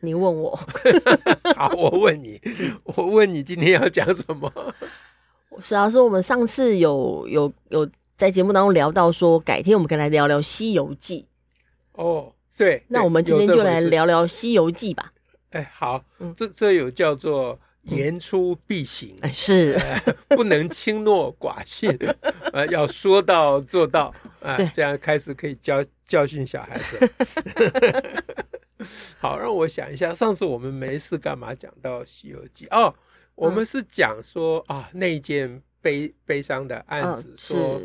你问我，好，我问你，我问你今天要讲什么？史老师，我们上次有有有在节目当中聊到说，改天我们可以来聊聊《西游记》。哦，对，那我们今天就来聊聊《西游记》吧。哎，好，这这有叫做言出必行，嗯、是、呃、不能轻诺寡信，呃，要说到做到，啊、这样开始可以教教训小孩子。好，让我想一下，上次我们没事干嘛讲到《西游记》哦，我们是讲说、嗯、啊，那件悲悲伤的案子，说，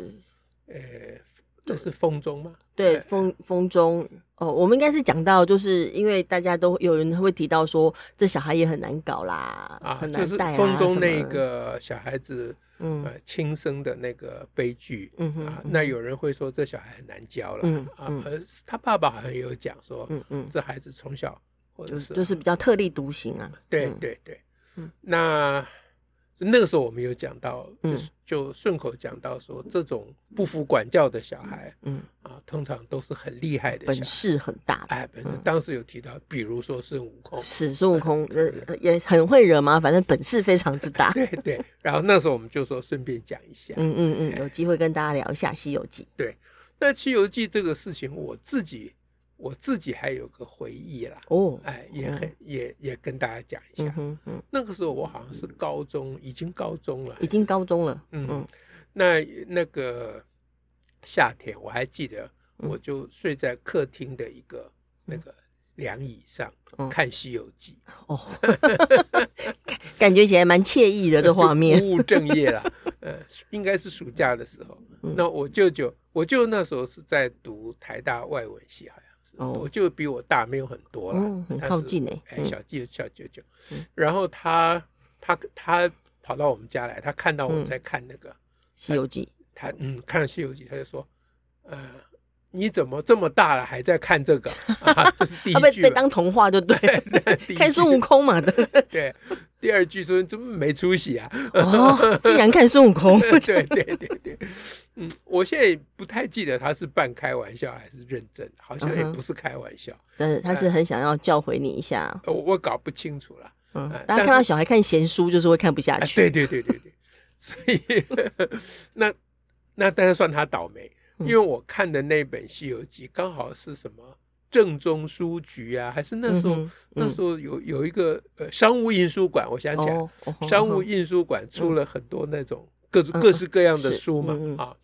呃、嗯，这是风中吗？对，风风中哦，我们应该是讲到，就是因为大家都有人会提到说，这小孩也很难搞啦，啊，很难带啊，就是风中那个小孩子。嗯，亲生的那个悲剧，嗯哼，啊，那有人会说这小孩很难教了，嗯啊，而他爸爸好像也有讲说，嗯嗯，这孩子从小或者是就是比较特立独行啊，对对对，嗯，那。那个时候我们有讲到，就是就顺口讲到说，这种不服管教的小孩，嗯啊，通常都是很厉害的，本事很大的。哎，当时有提到，比如说孙悟空，是孙悟空，呃，也很会惹嘛，反正本事非常之大。对对。然后那时候我们就说顺便讲一下，嗯嗯嗯，有机会跟大家聊一下《西游记》。对，那《西游记》这个事情，我自己。我自己还有个回忆啦，哦，哎，也很也也跟大家讲一下。嗯嗯，那个时候我好像是高中，已经高中了，已经高中了。嗯嗯，那那个夏天我还记得，我就睡在客厅的一个那个凉椅上看《西游记》。哦，感觉起来蛮惬意的这画面，不务正业啦。呃，应该是暑假的时候。那我舅舅，我舅那时候是在读台大外文系，好像。我就比我大没有很多了，很靠近哎，小舅小舅舅，然后他他他跑到我们家来，他看到我在看那个《西游记》，他嗯看《西游记》，他就说，呃，你怎么这么大了还在看这个？这是第一句，被被当童话就对，看孙悟空嘛，对？对。第二句说：“怎么没出息啊？”哦，竟然看孙悟空。对对对对，嗯，我现在不太记得他是半开玩笑还是认真，好像也不是开玩笑。但是他是很想要教诲你一下。我我搞不清楚了。嗯，大家看到小孩看闲书，就是会看不下去。对对对对对，所以 那那当然算他倒霉，因为我看的那本《西游记》刚好是什么？正宗书局啊，还是那时候、嗯、那时候有有一个呃商务印书馆，我想起来，哦哦、商务印书馆出了很多那种各种、嗯、各式各样的书嘛、嗯、啊，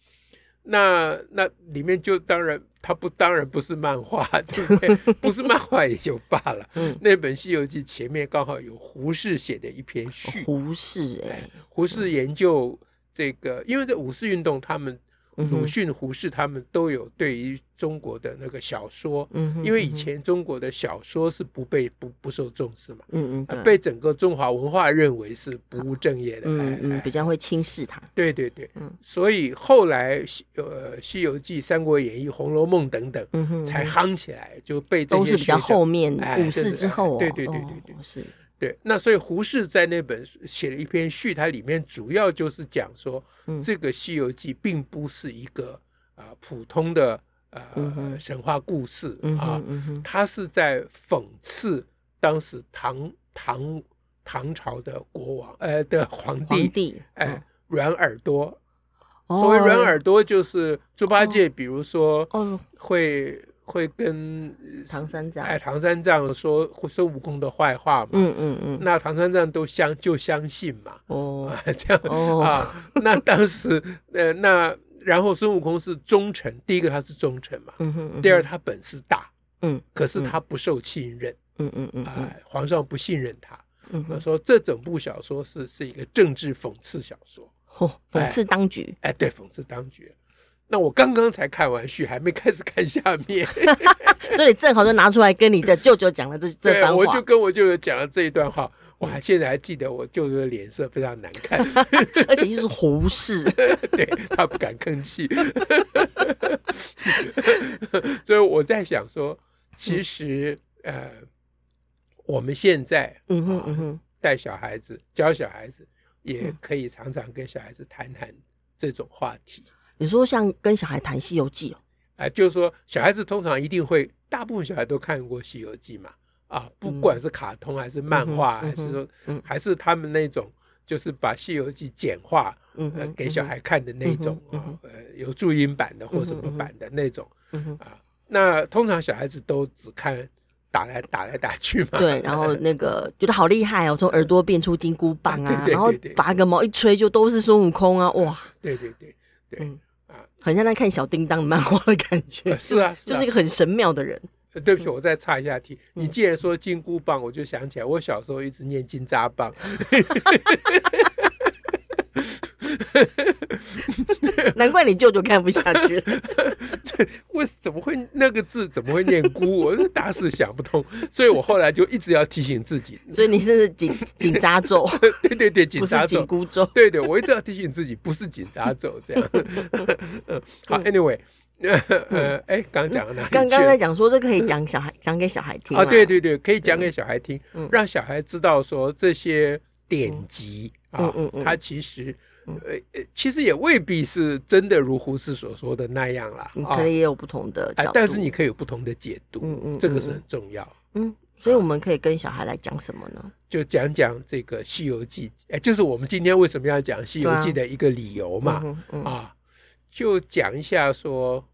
那那里面就当然它不当然不是漫画，对不对？不是漫画也就罢了。嗯、那本《西游记》前面刚好有胡适写的一篇序，哦、胡适哎，胡适研究这个，因为这五四运动他们。鲁迅、胡适他们都有对于中国的那个小说，因为以前中国的小说是不被不不受重视嘛，嗯嗯，被整个中华文化认为是不务正业的，嗯嗯，比较会轻视它。对对对，嗯，所以后来呃《西游记》《三国演义》《红楼梦》等等，才夯起来，就被这些都是比较后面五四之后，对对对对对，是。对，那所以胡适在那本写了一篇序，它里面主要就是讲说，嗯、这个《西游记》并不是一个啊、呃、普通的呃、嗯、神话故事、嗯、啊，它是在讽刺当时唐唐唐朝的国王呃的皇帝，皇帝哎软耳朵，哦、所谓软耳朵就是猪八戒，比如说会。会跟唐三藏哎，唐三藏说孙悟空的坏话嘛，嗯嗯嗯，那唐三藏都相就相信嘛，哦，这样啊，那当时呃，那然后孙悟空是忠臣，第一个他是忠臣嘛，嗯哼，第二他本事大，嗯，可是他不受信任，嗯嗯嗯，哎，皇上不信任他，嗯，他说这整部小说是是一个政治讽刺小说，讽刺当局，哎，对，讽刺当局。那我刚刚才看完序，还没开始看下面，所以你正好就拿出来跟你的舅舅讲了这这番话。我就跟我舅舅讲了这一段话，我还现在还记得我舅舅的脸色非常难看，而且又是胡适，对，他不敢吭气，所以我在想说，其实呃，我们现在嗯哼嗯哼。带小孩子教小孩子，也可以常常跟小孩子谈谈这种话题。你说像跟小孩谈《西游记》哦，哎，就是说小孩子通常一定会，大部分小孩都看过《西游记》嘛，啊，不管是卡通还是漫画，还是说，还是他们那种，就是把《西游记》简化，呃，给小孩看的那种啊，呃，有注音版的或什么版的那种，啊，那通常小孩子都只看打来打来打去嘛，对，然后那个 觉得好厉害哦，从耳朵变出金箍棒啊，然后拔个毛一吹就都是孙悟空啊，哇，对对对对。很像在看小叮当漫画的感觉，是啊，就是一个很神妙的人。对不起，我再插一下题。你既然说金箍棒，我就想起来，我小时候一直念金扎棒。难怪你舅舅看不下去。这为什么会那个字怎么会念箍？我是打死想不通，所以我后来就一直要提醒自己。所以你是紧紧扎咒？对对对，紧扎咒，紧箍咒。对对，我一直要提醒自己，不是紧扎咒这样。好，Anyway，呃，哎，刚讲到哪里？刚刚在讲说这可以讲小孩讲给小孩听啊。对对对，可以讲给小孩听，让小孩知道说这些典籍啊，它其实。呃呃，其实也未必是真的如胡适所说的那样啦，你可能也有不同的角度，但是你可以有不同的解读，嗯嗯，这个是很重要。嗯，所以我们可以跟小孩来讲什么呢？就讲讲这个《西游记》，哎，就是我们今天为什么要讲《西游记》的一个理由嘛，啊，就讲一下说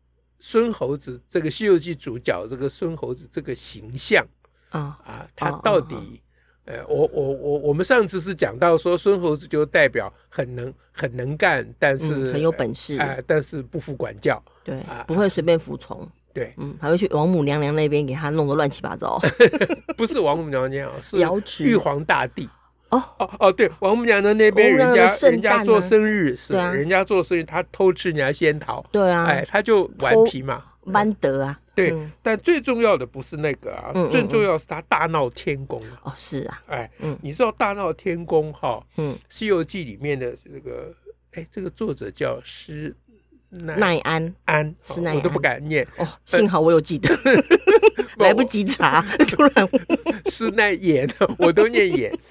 孙猴子这个《西游记》主角这个孙猴子这个形象啊啊，他到底。呃，我我我我们上次是讲到说孙猴子就代表很能很能干，但是、嗯、很有本事，哎、呃，但是不服管教，对，啊、不会随便服从，对，嗯，还会去王母娘娘那边给他弄得乱七八糟。不是王母娘娘，是玉皇大帝。哦哦哦，对，王母娘娘那边人家人家做生日是，人家做生日他偷吃人家仙桃，对啊，哎，他就顽皮嘛。蛮得啊，对，但最重要的不是那个啊，最重要是他大闹天宫。哦，是啊，哎，你知道大闹天宫哈，嗯，《西游记》里面的这个，哎，这个作者叫施耐安，安，施耐庵，我都不敢念。哦，幸好我有记得，来不及查，突然。施耐庵，我都念演。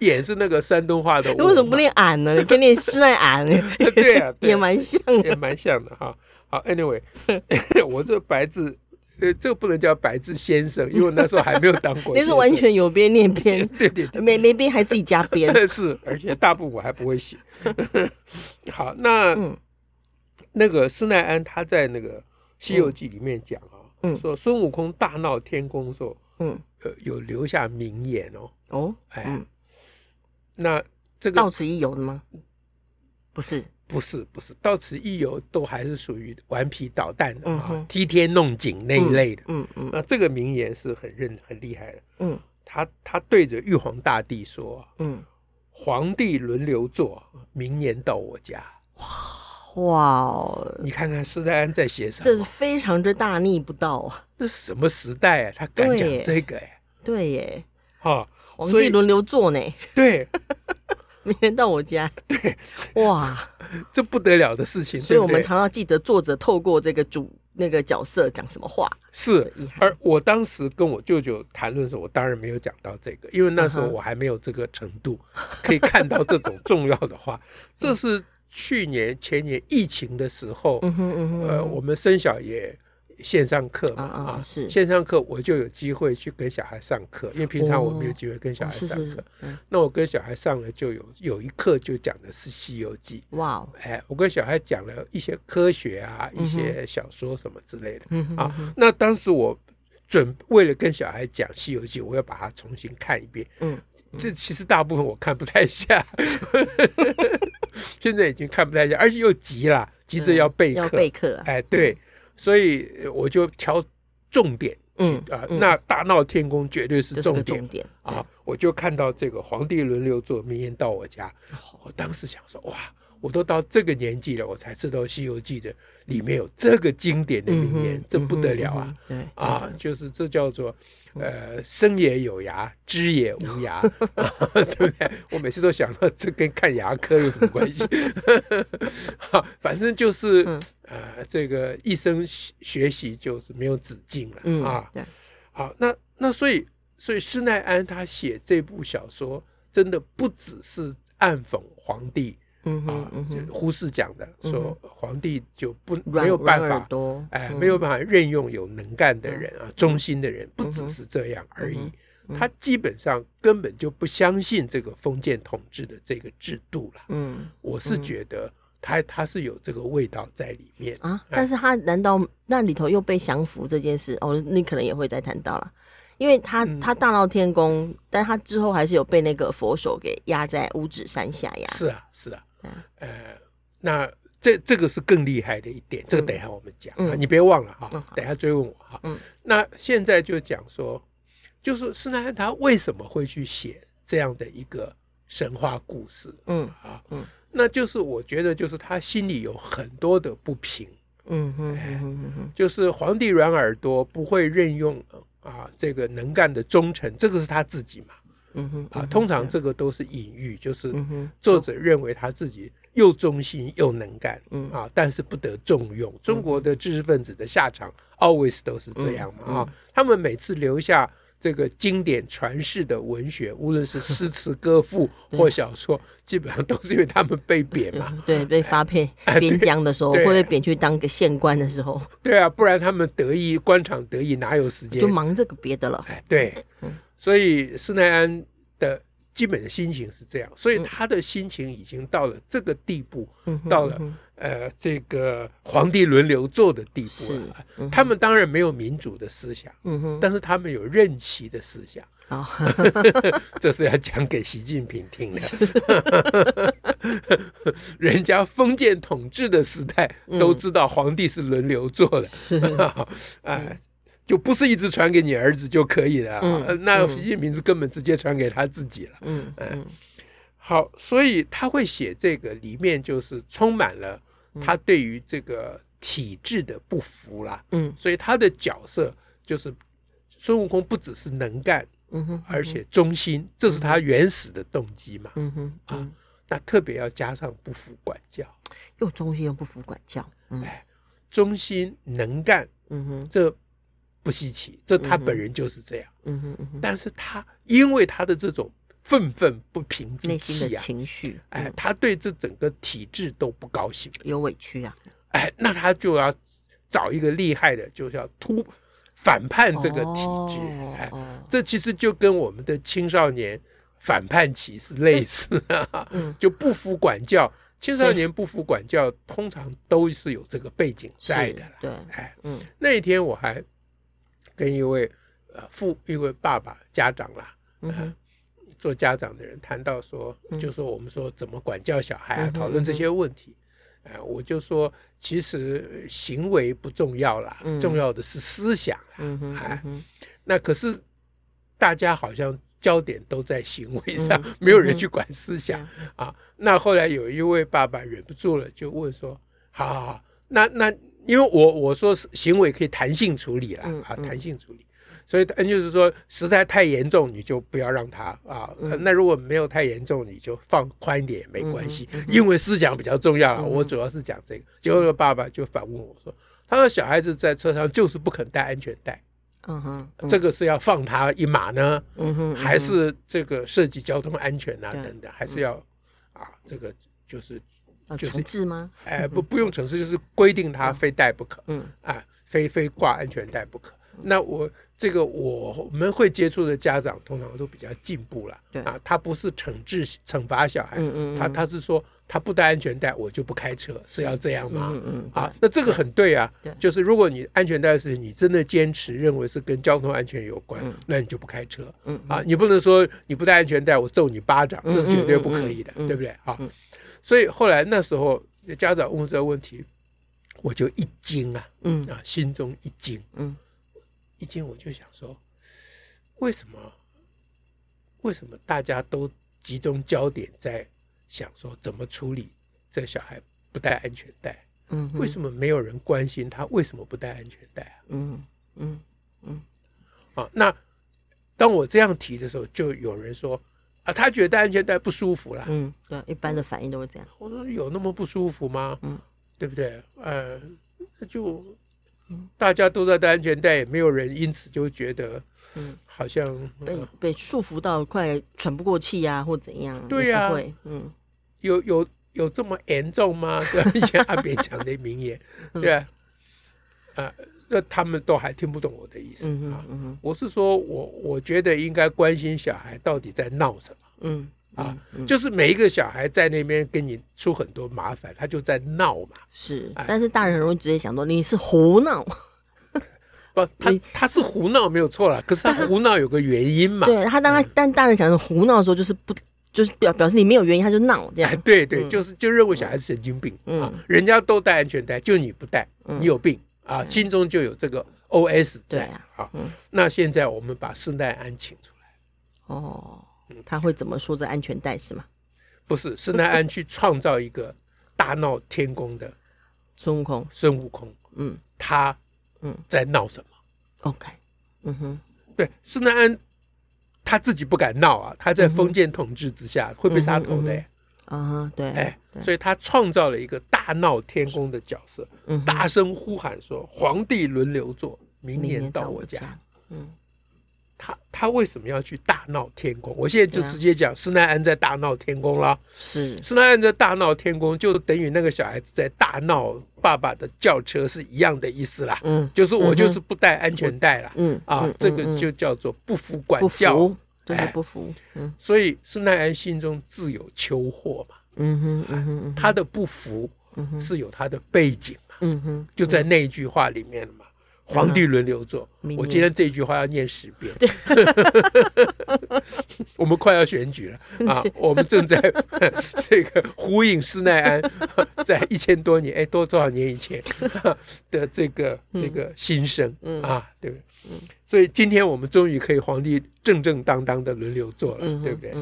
眼是那个山东话的，你为什么不念俺呢？你可以念施耐俺，对啊，也蛮像，也蛮像的哈。好，Anyway，我这白字，呃，这个不能叫白字先生，因为那时候还没有当过。那是完全有编念编，对对对，没没编还自己加编，是，而且大部分我还不会写。好，那那个施耐庵他在那个《西游记》里面讲啊，说孙悟空大闹天宫的时候，嗯，呃，有留下名言哦，哦，哎。那这个到此一游的吗？不是，不是，不是，到此一游都还是属于顽皮捣蛋的啊，踢天弄井那一类的。嗯嗯。那这个名言是很认很厉害的。嗯。他他对着玉皇大帝说：“嗯，皇帝轮流坐，明年到我家。”哇哇！你看看施耐庵在写什么？这是非常之大逆不道啊！这什么时代啊？他敢讲这个哎？对耶。哈。皇帝轮流坐呢，对，明天到我家，对，哇，这不得了的事情。所以我们常常记得作者透过这个主那个角色讲什么话。是，而我当时跟我舅舅谈论的时候，我当然没有讲到这个，因为那时候我还没有这个程度可以看到这种重要的话。这是去年前年疫情的时候，嗯哼嗯哼呃，我们生小爷。线上课嘛啊，是线上课，我就有机会去跟小孩上课，因为平常我没有机会跟小孩上课。那我跟小孩上了，就有有一课就讲的是《西游记》。哇，哎，我跟小孩讲了一些科学啊，一些小说什么之类的啊。那当时我准为了跟小孩讲《西游记》，我要把它重新看一遍。嗯，这其实大部分我看不太下，现在已经看不太下，而且又急了，急着要备课。备课，哎，对。所以我就挑重点，嗯啊，那大闹天宫绝对是重点啊！我就看到这个皇帝轮流做，明年到我家。我当时想说，哇，我都到这个年纪了，我才知道《西游记》的里面有这个经典的名言，这不得了啊！对啊，就是这叫做呃，生也有牙，知也无牙，对不对？我每次都想到这跟看牙科有什么关系？好，反正就是呃，这个一生学习就是没有止境了啊！好，那那所以所以施耐庵他写这部小说，真的不只是暗讽皇帝。嗯啊，就胡适讲的说，皇帝就不没有办法，哎，没有办法任用有能干的人啊，忠心的人，不只是这样而已。他基本上根本就不相信这个封建统治的这个制度了。嗯，我是觉得他他是有这个味道在里面啊。但是他难道那里头又被降服这件事？哦，你可能也会再谈到了，因为他他大闹天宫，但他之后还是有被那个佛手给压在五指山下呀。是啊，是啊。呃，那这这个是更厉害的一点，这个等一下我们讲啊，嗯、你别忘了哈，嗯、等一下追问我哈。嗯，那现在就讲说，就是施耐庵他为什么会去写这样的一个神话故事？嗯啊，嗯，那就是我觉得就是他心里有很多的不平。嗯嗯嗯嗯嗯，就是皇帝软耳朵不会任用啊这个能干的忠臣，这个是他自己嘛。嗯哼啊，通常这个都是隐喻，就是作者认为他自己又忠心又能干，嗯。啊，但是不得重用。中国的知识分子的下场 always 都是这样嘛啊，他们每次留下这个经典传世的文学，无论是诗词歌赋 或小说，基本上都是因为他们被贬嘛，对，被发配边疆的时候，会被贬去当个县官的时候，对啊，不然他们得意官场得意，哪有时间？就忙这个别的了？哎，对，嗯。所以施耐庵的基本的心情是这样，所以他的心情已经到了这个地步，嗯、到了呃这个皇帝轮流坐的地步了。嗯、他们当然没有民主的思想，嗯、但是他们有任期的思想。哦、这是要讲给习近平听的。人家封建统治的时代都知道皇帝是轮流坐的，是啊。呃就不是一直传给你儿子就可以了，嗯、那习近平是根本直接传给他自己了。嗯嗯，嗯好，所以他会写这个里面就是充满了他对于这个体制的不服啦。嗯，所以他的角色就是孙悟空不只是能干，嗯哼，而且忠心，这是他原始的动机嘛。嗯哼，嗯啊，那特别要加上不服管教，又忠心又不服管教。嗯、哎，忠心能干，嗯哼，这。不稀奇，这他本人就是这样。嗯哼，嗯哼，但是他因为他的这种愤愤不平之气啊，情绪，哎，他对这整个体制都不高兴，有委屈啊。哎，那他就要找一个厉害的，就是要突反叛这个体制。哎，这其实就跟我们的青少年反叛期是类似的，就不服管教。青少年不服管教，通常都是有这个背景在的。对，哎，嗯，那一天我还。跟一位呃父一位爸爸家长啦，嗯、哼做家长的人谈到说，嗯、就说我们说怎么管教小孩啊，讨论这些问题，呃，我就说其实行为不重要啦，嗯、重要的是思想啊，嗯哼哎，那可是大家好像焦点都在行为上，嗯、没有人去管思想、嗯、啊。那后来有一位爸爸忍不住了，就问说：好好好，那那。因为我我说是行为可以弹性处理了啊，弹性处理，所以就是说实在太严重你就不要让他啊，那如果没有太严重你就放宽一点也没关系，因为思想比较重要了。我主要是讲这个，结果那个爸爸就反问我说：“他说小孩子在车上就是不肯戴安全带，嗯哼，这个是要放他一马呢，嗯哼，还是这个涉及交通安全啊等等，还是要啊这个就是。”就是治吗？哎，不，不用惩治，就是规定他非戴不可。嗯，啊，非非挂安全带不可。那我这个我们会接触的家长通常都比较进步了。对啊，他不是惩治惩罚小孩，嗯嗯，他他是说他不戴安全带，我就不开车，是要这样吗？嗯嗯，啊，那这个很对啊。对，就是如果你安全带的事情你真的坚持认为是跟交通安全有关，那你就不开车。嗯啊，你不能说你不戴安全带，我揍你巴掌，这是绝对不可以的，对不对？啊。所以后来那时候家长问这个问题，我就一惊啊，嗯啊，心中一惊，嗯，一惊我就想说，为什么？为什么大家都集中焦点在想说怎么处理这小孩不戴安全带？嗯，为什么没有人关心他为什么不戴安全带啊？嗯嗯嗯，啊，那当我这样提的时候，就有人说啊，他觉得戴安全带不舒服啦。嗯，对，一般的反应都会这样。我说有那么不舒服吗？嗯，对不对？呃，那就大家都在戴安全带，也没有人因此就觉得，嗯，好像被被束缚到快喘不过气呀，或怎样？对呀，会，嗯，有有有这么严重吗？以前阿扁讲的名言，对啊，啊，那他们都还听不懂我的意思啊。我是说我我觉得应该关心小孩到底在闹什么。嗯。啊，就是每一个小孩在那边跟你出很多麻烦，他就在闹嘛。是，但是大人很容易直接想到你是胡闹。不，他他是胡闹没有错了，可是他胡闹有个原因嘛。对他，当他但大人想着胡闹的时候，就是不就是表表示你没有原因，他就闹这样。对对，就是就认为小孩是神经病啊，人家都戴安全带，就你不戴，你有病啊，心中就有这个 OS 在啊。那现在我们把施耐庵请出来。哦。他会怎么说这安全带是吗？不是，施耐庵去创造一个大闹天宫的孙悟空。孙悟空，嗯，他嗯在闹什么？OK，嗯哼，对，施耐庵他自己不敢闹啊，他在封建统治之下会被杀头的。啊，对，哎，所以他创造了一个大闹天宫的角色，大声呼喊说：“皇帝轮流坐，明年到我家。”嗯。他他为什么要去大闹天宫？我现在就直接讲，施耐庵在大闹天宫了。是施耐庵在大闹天宫，就等于那个小孩子在大闹爸爸的轿车是一样的意思啦。嗯，就是我就是不戴安全带了。嗯啊，这个就叫做不服管教，就是不服。嗯，所以施耐庵心中自有秋祸嘛。嗯哼嗯哼，他的不服是有他的背景嘛。嗯哼，就在那一句话里面嘛。皇帝轮流坐，我今天这句话要念十遍。我们快要选举了 啊！我们正在 这个呼应施耐庵在一千多年，哎，多多少年以前的这个这个心声啊，对不对？所以今天我们终于可以皇帝正正当当的轮流做了，对不对？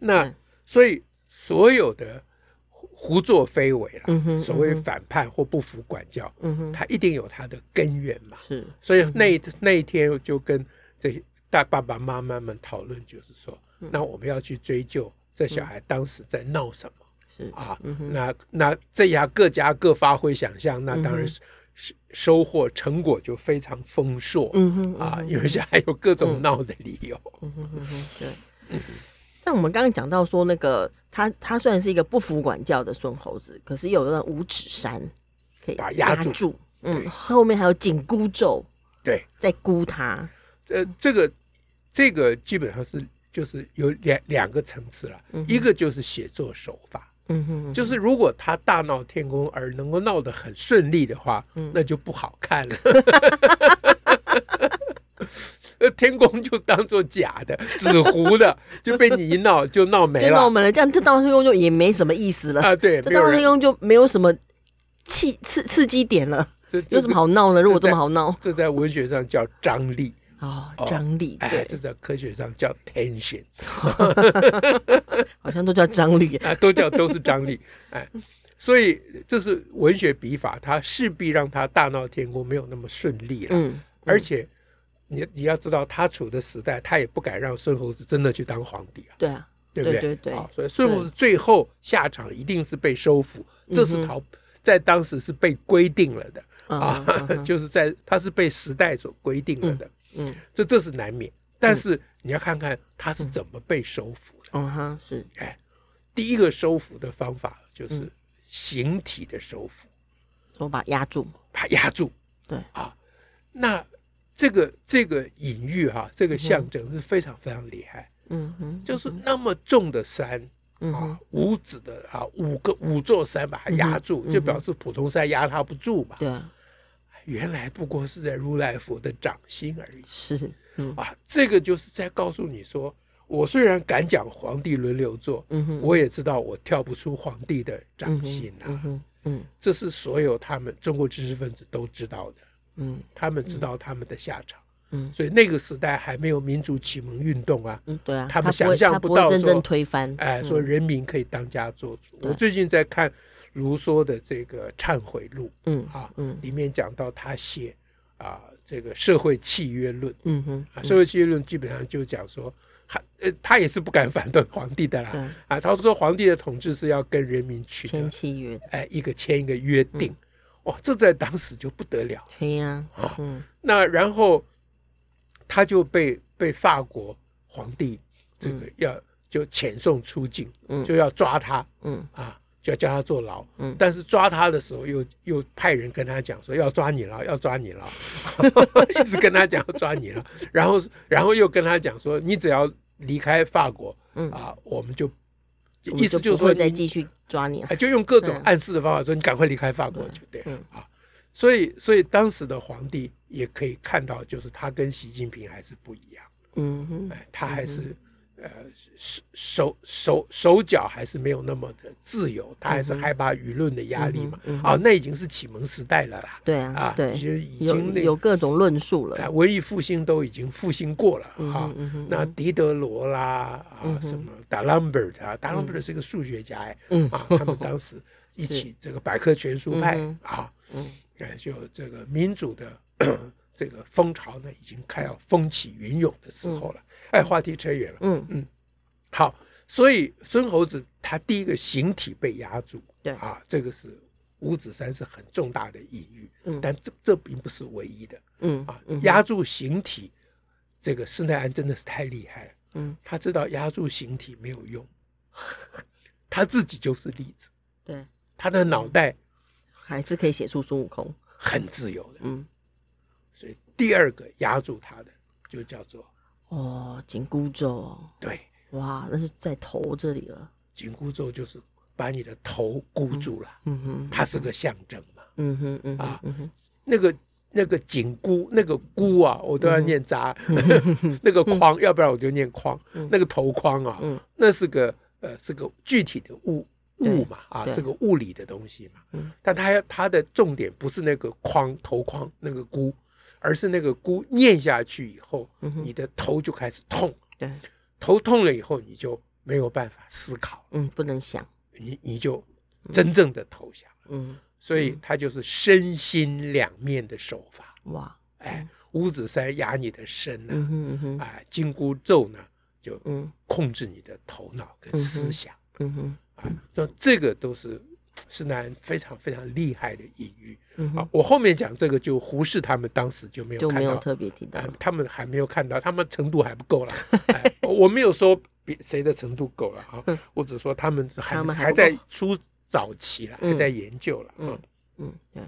那所以所有的。胡作非为了，嗯、所谓反叛或不服管教，嗯、他一定有他的根源嘛。是，所以那那一天就跟这些大爸爸妈妈们讨论，就是说，嗯、那我们要去追究这小孩当时在闹什么。是。啊，嗯、那那这下各家各发挥想象，那当然是收获成果就非常丰硕。嗯哼，啊，因为小孩有各种闹的理由。嗯哼对。嗯但我们刚刚讲到说，那个他他虽然是一个不服管教的孙猴子，可是有那五指山可以把压住。嗯，后面还有紧箍咒，对，在箍他。呃，这个这个基本上是就是有两两个层次了，一个就是写作手法，嗯哼，就是如果他大闹天宫而能够闹得很顺利的话，那就不好看了。天宫就当做假的、纸糊的，就被你一闹就闹没了，就闹没了。这样这大闹天宫就也没什么意思了啊。对，这大闹天宫就没有什么气刺刺激点了，有什么好闹呢？如果这么好闹，这在文学上叫张力哦，张力。对，这在科学上叫 tension，好像都叫张力啊，都叫都是张力。哎，所以这是文学笔法，它势必让他大闹天宫没有那么顺利了。嗯，而且。你你要知道，他处的时代，他也不敢让孙猴子真的去当皇帝啊。对啊，对不对？对对对。所以孙猴子最后下场一定是被收服，这是逃，在当时是被规定了的啊，就是在他是被时代所规定了的。嗯，这这是难免。但是你要看看他是怎么被收服的。嗯哼，是。哎，第一个收服的方法就是形体的收服，我把压住，把压住。对啊，那。这个这个隐喻哈，这个象征是非常非常厉害。嗯哼，就是那么重的山啊，五指的啊，五个五座山把它压住，就表示普通山压它不住嘛。对，原来不过是在如来佛的掌心而已。是，啊，这个就是在告诉你说，我虽然敢讲皇帝轮流坐，我也知道我跳不出皇帝的掌心啊。嗯嗯，这是所有他们中国知识分子都知道的。嗯，他们知道他们的下场，嗯，所以那个时代还没有民主启蒙运动啊，嗯，对啊，他们想象不到真正推翻，哎，说人民可以当家做主。我最近在看卢梭的这个《忏悔录》，嗯啊，嗯，里面讲到他写啊这个社会契约论，嗯哼，啊，社会契约论基本上就讲说。他呃，他也是不敢反对皇帝的啦。啊，他说皇帝的统治是要跟人民取得签契约，哎，一个签一个约定。嗯、哇，这在当时就不得了。对呀，啊，嗯，那然后他就被被法国皇帝这个要就遣送出境，嗯，就要抓他，嗯啊。就要叫他坐牢，嗯，但是抓他的时候又又派人跟他讲说要抓你了，要抓你了，一直跟他讲要抓你了，然后然后又跟他讲说你只要离开法国，嗯啊，我们就意思就是说再继续抓你，就用各种暗示的方法说你赶快离开法国就对了。啊，所以所以当时的皇帝也可以看到，就是他跟习近平还是不一样，嗯哼，哎，他还是。呃，手手手手脚还是没有那么的自由，他还是害怕舆论的压力嘛。啊，那已经是启蒙时代了啦。对啊，啊，对，已经有各种论述了。文艺复兴都已经复兴过了啊。那狄德罗啦，啊，什么达朗贝尔啊，达朗贝尔是个数学家哎，啊，他们当时一起 这个百科全书派啊，嗯，就这个民主的。这个风潮呢，已经快要风起云涌的时候了。嗯、哎，话题扯远了。嗯嗯，好，所以孙猴子他第一个形体被压住，对啊，这个是五指山是很重大的隐喻。嗯，但这这并不是唯一的。嗯啊，压住形体，这个施耐庵真的是太厉害了。嗯，他知道压住形体没有用，他自己就是例子。对，他的脑袋还是可以写出孙悟空，很自由的。嗯。所以第二个压住他的就叫做哦紧箍咒，对，哇，那是在头这里了。紧箍咒就是把你的头箍住了，嗯哼，它是个象征嘛，嗯哼嗯啊，那个那个紧箍那个箍啊，我都要念扎，那个框，要不然我就念框，那个头框啊，那是个呃是个具体的物物嘛，啊，是个物理的东西嘛，但它它的重点不是那个框头框那个箍。而是那个箍念下去以后，你的头就开始痛。对，头痛了以后，你就没有办法思考。嗯，不能想，你你就真正的投降。嗯，所以它就是身心两面的手法。哇，哎，五指山压你的身呐，嗯哼，哎，紧箍咒呢，就控制你的头脑跟思想。嗯哼，啊，这这个都是。是那非常非常厉害的隐喻。好，我后面讲这个，就胡适他们当时就没有看到，特别提到，他们还没有看到，他们程度还不够了。我没有说别谁的程度够了啊，我只说他们还还在出早期了，还在研究了。嗯嗯，对。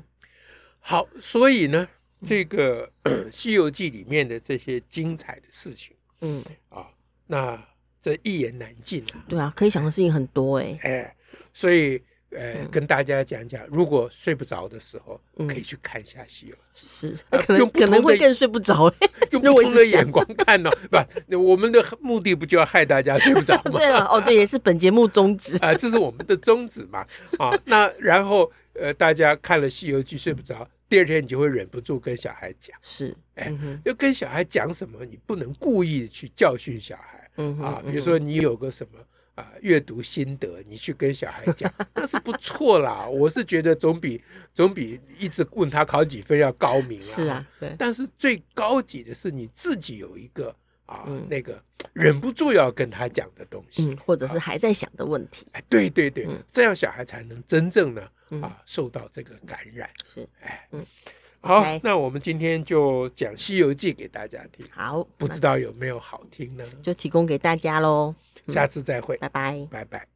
好，所以呢，这个《西游记》里面的这些精彩的事情，嗯啊，那这一言难尽啊。对啊，可以想的事情很多哎。哎，所以。呃，跟大家讲讲，如果睡不着的时候，可以去看一下《西游记》，是可能可能会更睡不着，用不同的眼光看呢，不，我们的目的不就要害大家睡不着 吗？对了，哦，对，也是本节目宗旨啊，这是我们的宗旨嘛。啊，那然后呃，大家看了《西游记》睡不着，第二天你就会忍不住跟小孩讲，是，哎，要跟小孩讲什么？你不能故意去教训小孩，嗯啊，比如说你有个什么。啊，阅读心得，你去跟小孩讲，那是不错啦。我是觉得总比总比一直问他考几分要高明啊。是啊，对。但是最高级的是你自己有一个啊，那个忍不住要跟他讲的东西，嗯，或者是还在想的问题。哎，对对对，这样小孩才能真正呢啊受到这个感染。是，哎，嗯，好，那我们今天就讲《西游记》给大家听。好，不知道有没有好听呢？就提供给大家喽。下次再会，拜拜，拜拜。